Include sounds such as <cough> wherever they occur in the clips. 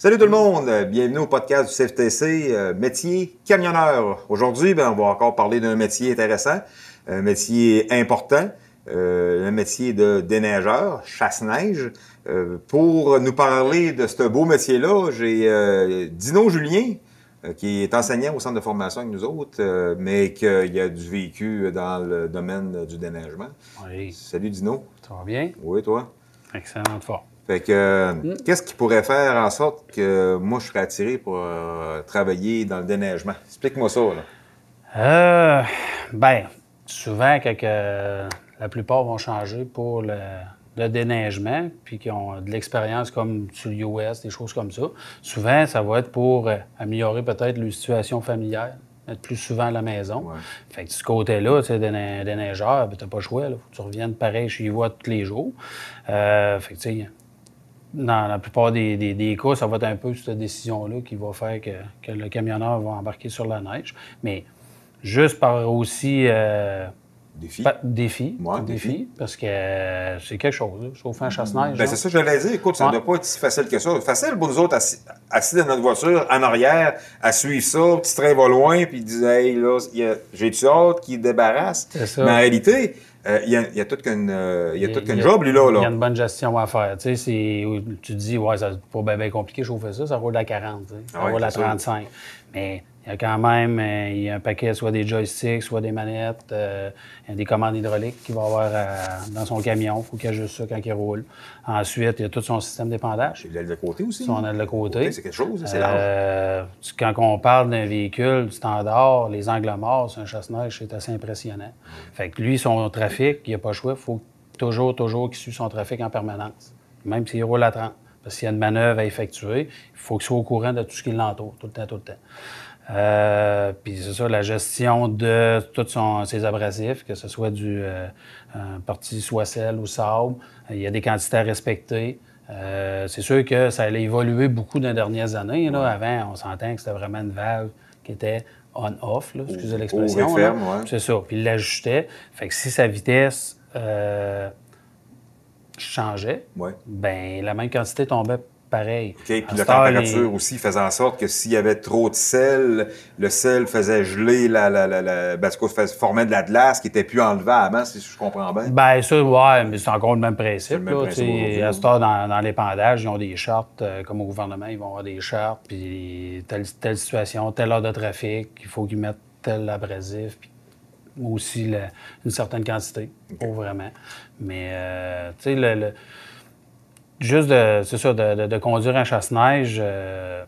Salut tout le monde, bienvenue au podcast du CFTC, euh, métier camionneur. Aujourd'hui, ben, on va encore parler d'un métier intéressant, un métier important, euh, un métier de déneigeur, chasse-neige. Euh, pour nous parler de ce beau métier-là, j'ai Dino Julien, qui est enseignant au centre de formation avec nous autres, mais qui a du vécu dans le domaine du déneigement. Oui. Salut Dino. Ça va bien? Oui, toi? Excellente forme. Fait que, euh, qu'est-ce qui pourrait faire en sorte que moi, je serais attiré pour euh, travailler dans le déneigement? Explique-moi ça, là. Euh, ben, souvent, quand la plupart vont changer pour le, déneigement, puis qui ont de l'expérience comme sur l'US, des choses comme ça, souvent, ça va être pour euh, améliorer peut-être leur situation familiale être plus souvent à la maison. Fait que de ce côté-là, tu sais, des, neigeurs, ben, t'as pas le choix. Faut que tu reviennes pareil chez vous tous les jours. fait que, tu sais, dans la plupart des, cas, ça va être un peu cette décision-là qui va faire que, le camionneur va embarquer sur la neige. Mais juste par aussi. Euh, défi. défi. défi. Parce que euh, c'est quelque chose, chauffer un chasse-neige. Ben, c'est ça que j'allais dire. Écoute, ça ne doit pas être si facile que ça. Facile pour nous autres, assis, dans notre voiture, en arrière, à suivre ça, le petit train va loin, puis il dit Hey, là, j'ai-tu hâte qu'il débarrasse? Ça. Mais en réalité, euh, il y, a, y a tout qu'une euh, job, lui, là. Il y a une bonne gestion à faire. Tu sais, tu te dis, ouais, c'est pas bien, compliqué chauffer ça, ça roule à 40, ça ah roule à 35. Mais il y a quand même euh, il y a un paquet, soit des joysticks, soit des manettes, euh, il y a des commandes hydrauliques qu'il va avoir euh, dans son camion. Il faut qu'il ajuste ça quand il roule. Ensuite, il y a tout son système d'épandage. Il l'aile de côté aussi. Son aile de côté. C'est quelque chose, c'est large. quand on parle d'un véhicule standard, les angles morts, c'est un chasse-neige, c'est assez impressionnant. Fait que lui, son trafic, il n'y a pas le choix. Il faut toujours, toujours qu'il suive son trafic en permanence. Même s'il roule à 30. Parce qu'il y a une manœuvre à effectuer, il faut qu'il soit au courant de tout ce qui l'entoure, tout le temps, tout le temps. Euh, puis c'est ça, la gestion de tous ses abrasifs, que ce soit du euh, parti soit sel ou sable, il y a des quantités à respecter. Euh, c'est sûr que ça a évolué beaucoup dans les dernières années. Avant, on s'entend que c'était vraiment une valve qui était on-off, excusez l'expression. C'est ça. Puis il l'ajustait. Fait que si sa vitesse changeait, ben la même quantité tombait pareil. OK, puis la température aussi faisait en sorte que s'il y avait trop de sel, le sel faisait geler la, la, la, la ben, formait de la glace qui était plus enlevable, si je comprends bien. Bien, ça, ouais, mais c'est encore le même principe. Le même principe à ce temps, dans, dans l'épandage, ils ont des chartes, euh, comme au gouvernement, ils vont avoir des chartes, puis telle, telle situation, telle heure de trafic, il faut qu'ils mettent tel abrasif, puis aussi une certaine quantité, pour vraiment. Mais, euh, tu sais, le juste de, c'est ça, de, conduire un chasse-neige, euh,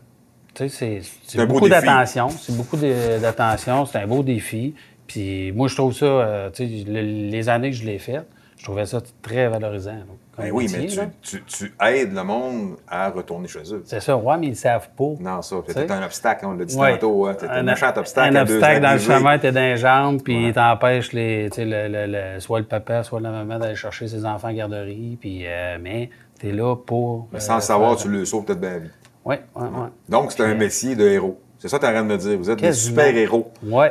c'est, beaucoup d'attention. C'est beaucoup d'attention. C'est un beau défi. Puis moi, je trouve ça, euh, les années que je l'ai faites, je trouvais ça très valorisant. Ben oui, mais tu, tu, aides le monde à retourner chez eux. C'est ça, ouais, mais ils ne savent pas. Non, ça, c'est un obstacle, on l'a dit tantôt. Hein, un, méchant obstacle. Un obstacle dans le chemin, t'es dans les jambes, puis il t'empêche les, le, le, soit le papa, soit la maman d'aller chercher ses enfants à garderie. Puis, euh, mais tu es là pour. Mais sans le savoir, tu le sauves peut-être bien la vie. Oui, oui, oui. Donc, c'est un métier de héros. C'est ça que tu en train de me dire. Vous êtes des super-héros. Oui,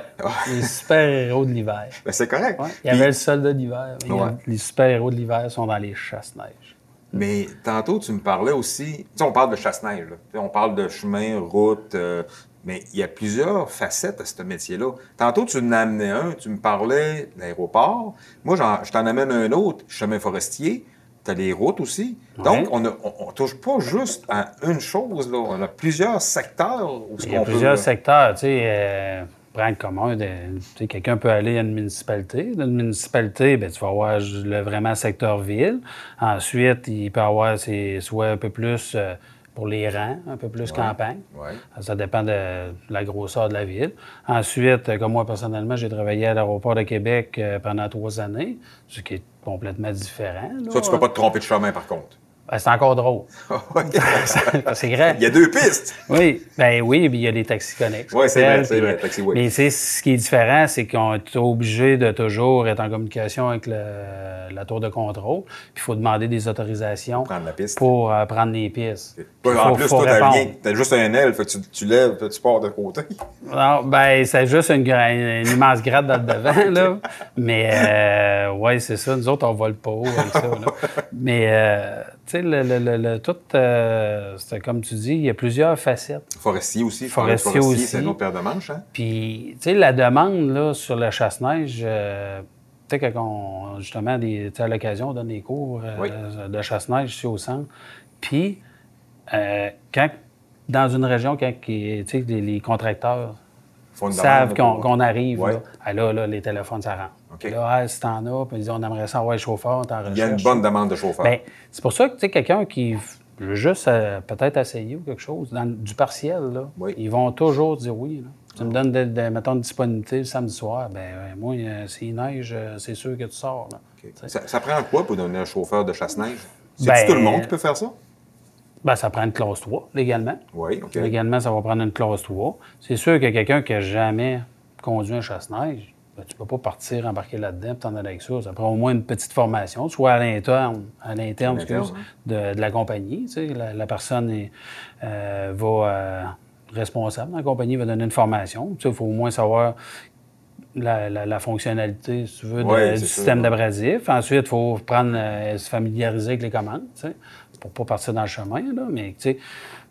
les super-héros de l'hiver. <laughs> Ben, c'est correct. Il y avait le soldat d'hiver. Les super-héros de l'hiver sont dans les chasse-neige. Mais tantôt, tu me parlais aussi. Tu sais, on parle de chasse-neige. On parle de chemin, route. Euh, mais il y a plusieurs facettes à ce métier-là. Tantôt, tu en amenais un. Tu me parlais de l'aéroport. Moi, je t'en amène un autre, chemin forestier tu as les routes aussi. Donc, on ne touche pas juste à une chose. Là. On a plusieurs secteurs où Il y a plusieurs secteurs. Tu sais, euh, prends le commun. Quelqu'un peut aller à une municipalité. Dans une municipalité, bien, tu vas avoir le vraiment secteur ville. Ensuite, il peut avoir soit un peu plus... Euh, pour les rangs, un peu plus campagne. Ça dépend de la grosseur de la ville. Ensuite, comme moi personnellement, j'ai travaillé à l'aéroport de Québec euh, pendant trois années, ce qui est complètement différent. Ça, tu peux pas te tromper de chemin, par contre. Ben, c'est encore drôle. <laughs> <laughs> c'est grave. Il y a deux pistes. Oui, ben oui, il y a des taxis connexes. Oui, c'est vrai, c'est vrai, taxi Mais ce qui est différent, c'est qu'on est obligé de toujours être en communication avec la tour de contrôle. Puis il faut demander des autorisations pour euh, prendre les pistes. en plus, toi, tu as juste un aile, tu, tu lèves, tu pars de côté. <laughs> Non, ben c'est juste une, immense gratte dans le devant, là. Mais euh, oui, c'est ça. Nous autres, on vole pas haut avec ça. Mais... Euh, Tu sais, le, le, le, le- tout, euh, c'est comme tu dis, il y a plusieurs facettes. Forestier aussi. Forestier de aussi. C'est une autre paire de manches, hein? Puis, tu sais, la demande là, sur le chasse-neige, euh, tu sais, quand on, justement, des, à l'occasion, on donne des cours euh, Oui. de chasse-neige ici au centre. Puis, euh, quand, dans une région, quand qui- tu sais, les, les contracteurs savent qu'on arrive, Ouais. là, ah, là, là, les téléphones, ça rentre. Là, ah, si t'en as, puis ils disent, on aimerait ça le chauffeur, t'en. Il y a une bonne demande de chauffeur. Ben, c'est pour ça que, tu sais, quelqu'un qui veut juste euh, peut-être essayer ou quelque chose, dans du partiel, là, Oui. ils vont toujours dire oui. Là. Tu me donnes, de, de- mettons, une disponibilité le samedi soir, ben euh, moi, euh, s'il neige, euh, c'est sûr que tu sors. Là. Ça, ça prend quoi pour donner un chauffeur de chasse-neige? C'est Ben, tout le monde qui peut faire ça? Ben, ça prend une classe 3, légalement. Oui, OK. Légalement, ça va prendre une classe 3. C'est sûr que quelqu'un qui n'a jamais conduit un chasse-neige, ben, tu ne peux pas partir, embarquer là-dedans t'en aller avec ça. Ça prend au moins une petite formation, soit à l'interne, à l'interne, excuse, de, de la compagnie. tu sais. La, la personne est, euh, va euh, responsable de la compagnie, va donner une formation. Il faut au moins savoir la, la- la fonctionnalité, si tu veux, de- du système d'abrasif. Ensuite, il faut prendre, euh, se familiariser avec les commandes, tu sais, pour pas partir dans le chemin. Là. Mais, tu sais,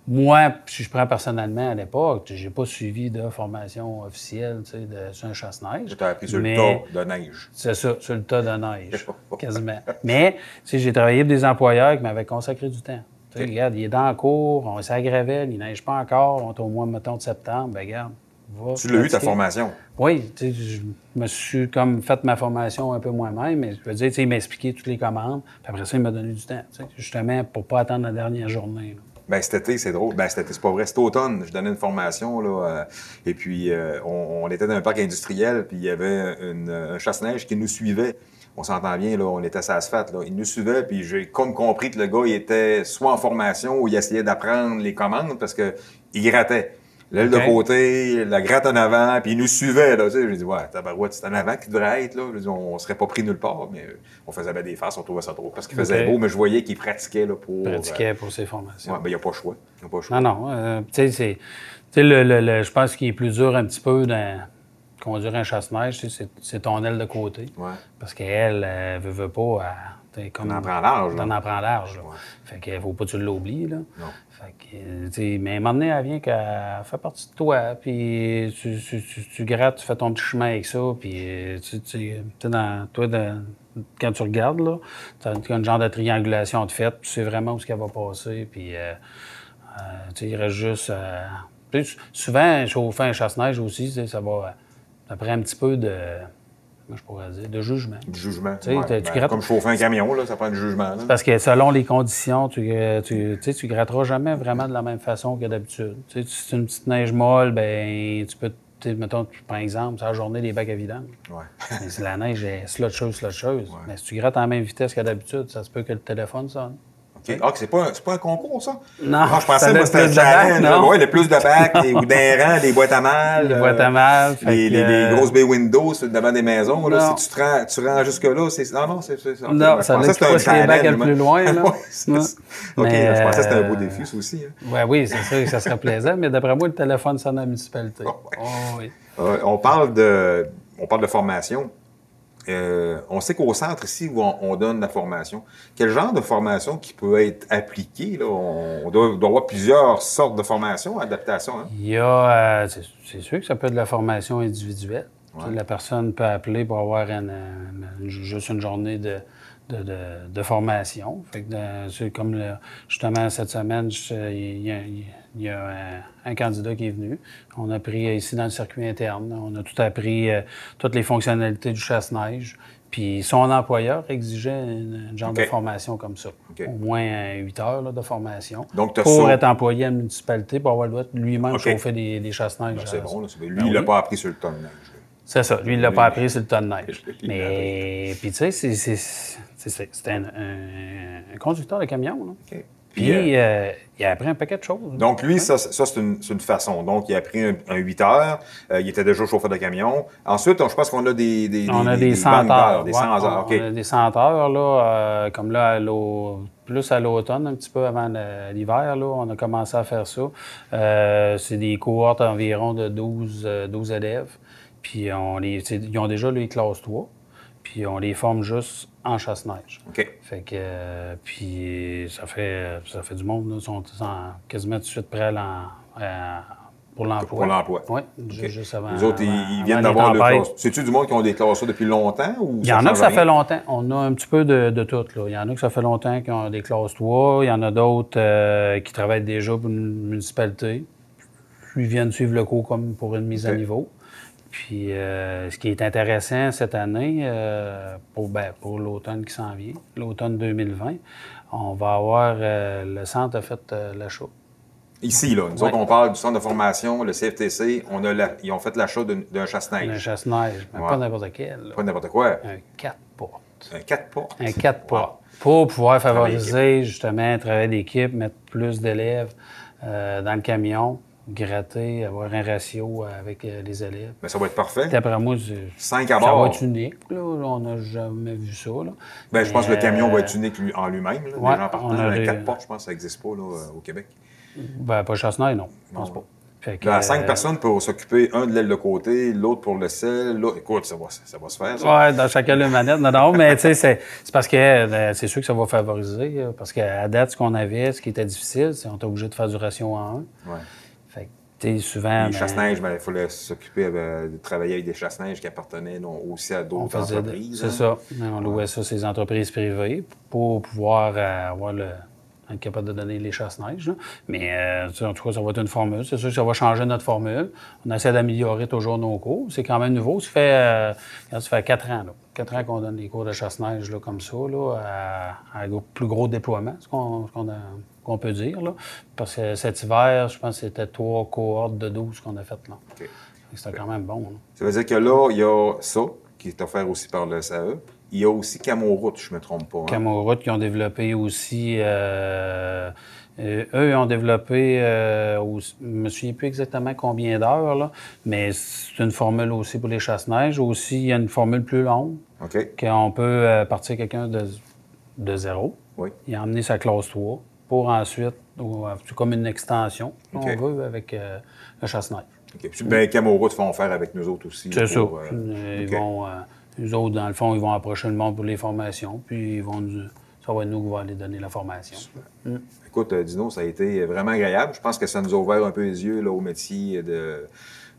moi, si je prends personnellement à l'époque, j'ai pas suivi de formation officielle tu sais, de, sur un chasse-neige. Tu as appris sur le tas de neige. C'est ça, sur le tas de neige, <laughs> quasiment. Mais, tu sais, j'ai travaillé pour des employeurs qui m'avaient consacré du temps. Tu sais, regarde, il est dans le cours, on Gravel, il neige pas encore, on est au mois, mettons, de septembre, ben regarde, va Tu l'as eu, ta formation? Oui, je me suis comme fait ma formation un peu moi-même, mais je veux dire, tu sais, il m'a expliqué toutes les commandes, puis après ça, il m'a donné du temps, justement, pour pas attendre la dernière journée. là. Ben, cet été, c'est drôle. Ben, cet été, c'est pas vrai. Cet automne, je donnais une formation, là. euh, et puis, euh, on, on était dans un parc industriel, puis il y avait une- un chasse-neige qui nous suivait. On s'entend bien, là. On était sur l'asphalte, là. Il nous suivait, puis j'ai comme compris que le gars, il était soit en formation ou il essayait d'apprendre les commandes parce que il grattait. L'aile de côté, la gratte en avant, puis il nous suivait, là. Tu sais, j'ai dit, ouais, tabarouette, c'est en avant qui devrait être, là. Dis, on, on serait pas pris nulle part, mais euh, on faisait bien des faces, on trouvait ça trop. Parce qu'il faisait beau, mais je voyais qu'il pratiquait, là, pour. euh, Pratiquait pour ses formations. ouais, ben, il n'y a pas le choix. Il n'y a pas choix. Non, non. euh, tu sais, c'est. Tu sais, le, le- le- je pense qu'il est plus dur un petit peu dans conduire un chasse-neige, c'est- ton aile de côté. Ouais. Parce qu'elle, elle veut, veut pas. elle- comme, On en prend large. T'en en prends large. là. Ouais. Fait qu'il faut pas que tu l'oublies. Là. Non. Fait que, euh, mais à un moment donné, elle vient qu'elle fait partie de toi. Puis tu, tu, tu- tu grattes, tu fais ton petit chemin avec ça. Puis euh, tu dans, toi, dans- quand tu regardes, là, tu as un genre de triangulation de fait. Tu sais vraiment où ce qu'elle va passer. Puis euh, euh, il reste juste. euh, souvent, chauffer un chasse-neige aussi, ça va. Ça prend un petit peu de. Comment je pourrais dire? De jugement. Du jugement. Tu sais, Ouais, t'as- tu ben, grattes- Comme chauffer un camion, là, ça prend du jugement. là. Parce que selon les conditions, tu, euh, tu, tu sais, tu gratteras jamais vraiment de la même façon que d'habitude. Tu sais, si c'est une petite neige molle, ben tu peux, mettons, par exemple, c'est la journée des bacs à vidange. Ouais. Mais si la neige est slotcheuse, slotcheuse, mais si tu grattes à la même vitesse que d'habitude, ça se peut que le téléphone sonne. OK. Ah, que c'est pas, un- pas un concours, ça? Non, Ah, je pensais laisse c'était un challenge. non? Oui, le plus de bacs, des, <laughs> ou d'un rang, des boîtes à mal. Les euh, boîtes à mal, Les, que, les- euh, grosses bay windows devant des maisons. Là, si tu te rends, tu rends jusque-là, c'est. Non, non, c'est ça. Non, Je ça pensais que c'était un bacs plus loin, <laughs> là. Ouais, Ouais. ça. OK, je pensais que c'était un beau euh, défi, ça aussi. hein. Ouais, oui, c'est sûr que ça serait plaisant, mais d'après moi, le téléphone sonne à la municipalité. <laughs> Oh, ouais. Oui. On, parle de, on parle de formation. Euh, on sait qu'au centre ici, où on, on donne la formation, quel genre de formation qui peut être appliquée? Là? On, on doit, doit avoir plusieurs sortes de formations, adaptations. Hein? Il y a, euh, c'est- sûr que ça peut être de la formation individuelle. Ouais. La personne peut appeler pour avoir une, une- juste une journée de, de, de- de formation. Fait que dans- c'est comme le- justement cette semaine, je- il y a, il y a un, un candidat qui est venu. On a pris ici dans le circuit interne, on a tout appris, euh, toutes les fonctionnalités du chasse-neige. Puis son employeur exigeait une, une genre de formation comme ça. Au moins euh, 8 heures là, de formation. Donc, pour être employé à la municipalité, pour avoir le droit de lui-même chauffer des, des chasse-neige. Ben, c'est euh, bon. Là, lui, Ben il l'a oui. pas appris sur le ton de neige. C'est ça. Lui, il l'a pas appris sur le tas de <laughs> neige. Mais, puis tu sais, c'est- un, un- un conducteur de camion. Là. Puis, Puis, euh, euh, il a appris un paquet de choses. donc, lui, ça, ça c'est une, une façon. Donc, il a pris un, un 8 heures. euh, il était déjà chauffeur de camion. Ensuite, on- je pense qu'on a des, des, on a des, banques 100 d'heures, heures. Des ouais, 100 heures, on- OK. on a des 100 heures, là, euh, comme là, à plus à l'automne, un petit peu avant l'hiver, là, on a commencé à faire ça. Euh, c'est des cohortes environ de 12, euh, 12 élèves. Puis on les, ils ont déjà les classes 3. Puis on les forme juste en chasse-neige. OK. Fait que, euh, puis ça fait, ça fait du monde, là. Ils sont, sont quasiment tout de suite prêts à l'en- à- pour l'emploi. Pour l'emploi. Oui, juste avant. Les autres, ils, avant- ils viennent d'avoir le tempêtes. classe. C'est-tu du monde qui ont des classes depuis longtemps? Ou Il y en a que ça rien? fait longtemps. On a un petit peu de, de tout. Là. Il y en a que ça fait longtemps qui ont des classes 3. Il y en a d'autres euh, qui travaillent déjà pour une municipalité. Ils viennent suivre le cours comme pour une mise à niveau. Puis, euh, ce qui est intéressant cette année, euh, pour, ben, pour l'automne qui s'en vient, l'automne 2020, on va avoir euh, le centre a fait l'achat. Ici, là, nous Ouais. autres, on parle du centre de formation, le CFTC, on a la- ils ont fait l'achat d'un d'un Un chasse-neige. chasse-neige, mais Ouais. pas n'importe quel. là. Pas n'importe quoi. Un 4 portes. Un 4 portes. Un 4 Wow. portes. Pour pouvoir favoriser justement un travail d'équipe, mettre plus d'élèves dans le camion, gratter, avoir un ratio avec euh, les élèves. Mais ça va être parfait. D'après moi, 5 à ça va bord. être unique. Là. On n'a jamais vu ça. Là. Ben, je pense que le camion va euh, être unique lui- en lui-même. là, ouais, les gens partant. des- 4 portes, je pense que ça n'existe pas là, euh, au Québec. Ben, pas chasse-neige, non. Je pense pas. Fait que, Là, 5 euh, personnes pour s'occuper, un de l'aile de côté, l'autre pour le sel. l'autre- Écoute, ça va, ça va se faire, ça. Ouais, dans chacun le manette. Non, non, mais tu sais, c'est c'est parce que c'est sûr que ça va favoriser. Parce qu'à date, ce qu'on avait, ce qui était difficile, c'est qu'on était obligé de faire du ratio en un. Ouais. Souvent. Les ben, chasse-neige, ben, il fallait s'occuper euh, de travailler avec des chasse-neige qui appartenaient non, aussi à d'autres entreprises. C'est hein. ça. On louait ça ces entreprises privées pour pouvoir euh, avoir le être capable de donner les chasse-neige. Mais euh, en tout cas, ça va être une formule. C'est sûr que ça va changer notre formule. On essaie d'améliorer toujours nos cours. C'est quand même nouveau. Ça fait, euh, ça fait quatre ans. Là. Quatre ans qu'on donne des cours de chasse-neige comme ça, là, à, plus gros déploiement, ce qu'on ce qu'on a- qu'on peut dire. Là. Parce que cet hiver, je pense que c'était trois cohortes de 12 qu'on a faites là. C'était quand même bon. là. Ça veut dire que là, il y a ça, qui est offert aussi par le SAE. Il y a aussi Camo Route, je ne me trompe pas. hein? Camoroute qui ont développé aussi. euh, euh, eux ils ont développé, euh, aussi- je ne me souviens plus exactement combien d'heures, là, mais c'est une formule aussi pour les chasse-neige. Aussi, il y a une formule plus longue, OK. qu'on peut partir quelqu'un de, de zéro. Oui. Il a emmené sa classe 3 pour ensuite, ou, euh, comme une extension, si OK. on veut, avec euh, le chasse-neige. OK. Puis, ben, font faire avec nous autres aussi. C'est ça. euh, Euh. Ils vont, euh, eux autres, dans le fond, ils vont approcher le monde pour les formations, puis ils vont nous- ça va être nous qui va aller donner la formation. Écoute, euh, Dino, ça a été vraiment agréable. Je pense que ça nous a ouvert un peu les yeux là, au métier de,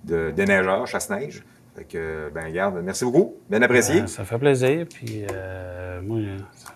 de déneigeur, chasse-neige. Fait que, ben, regarde, merci beaucoup. Bien apprécié. Euh, ça fait plaisir. Puis, euh, moi,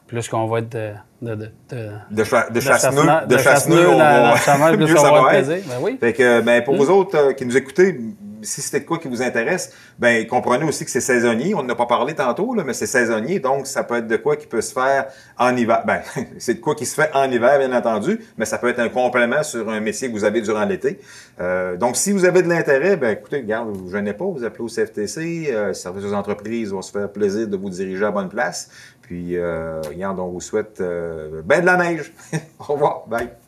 plus qu'on va être de, de, de, de, de, cha- de de chasse-nœud, chasse-nœud- de de chasse-nœud, chasse-nœud on dans- va- dans le chamage, <laughs> plus mieux ça va être plaisir. Ben oui. Fait que, ben, pour vous autres euh, qui nous écoutez, si c'était de quoi qui vous intéresse, ben, comprenez aussi que c'est saisonnier. On n'en a pas parlé tantôt, mais c'est saisonnier. Donc, ça peut être de quoi qui peut se faire en hiver. Ben, <laughs> c'est de quoi qui se fait en hiver, bien entendu, mais ça peut être un complément sur un métier que vous avez durant l'été. Euh, donc, si vous avez de l'intérêt, ben, écoutez, regarde, vous ne gênez pas, vous appelez au CFTC, euh, Service aux entreprises, on se faire plaisir de vous diriger à bonne place. Puis, euh, regarde, on vous souhaite euh, ben de la neige. <laughs> au revoir. Bye.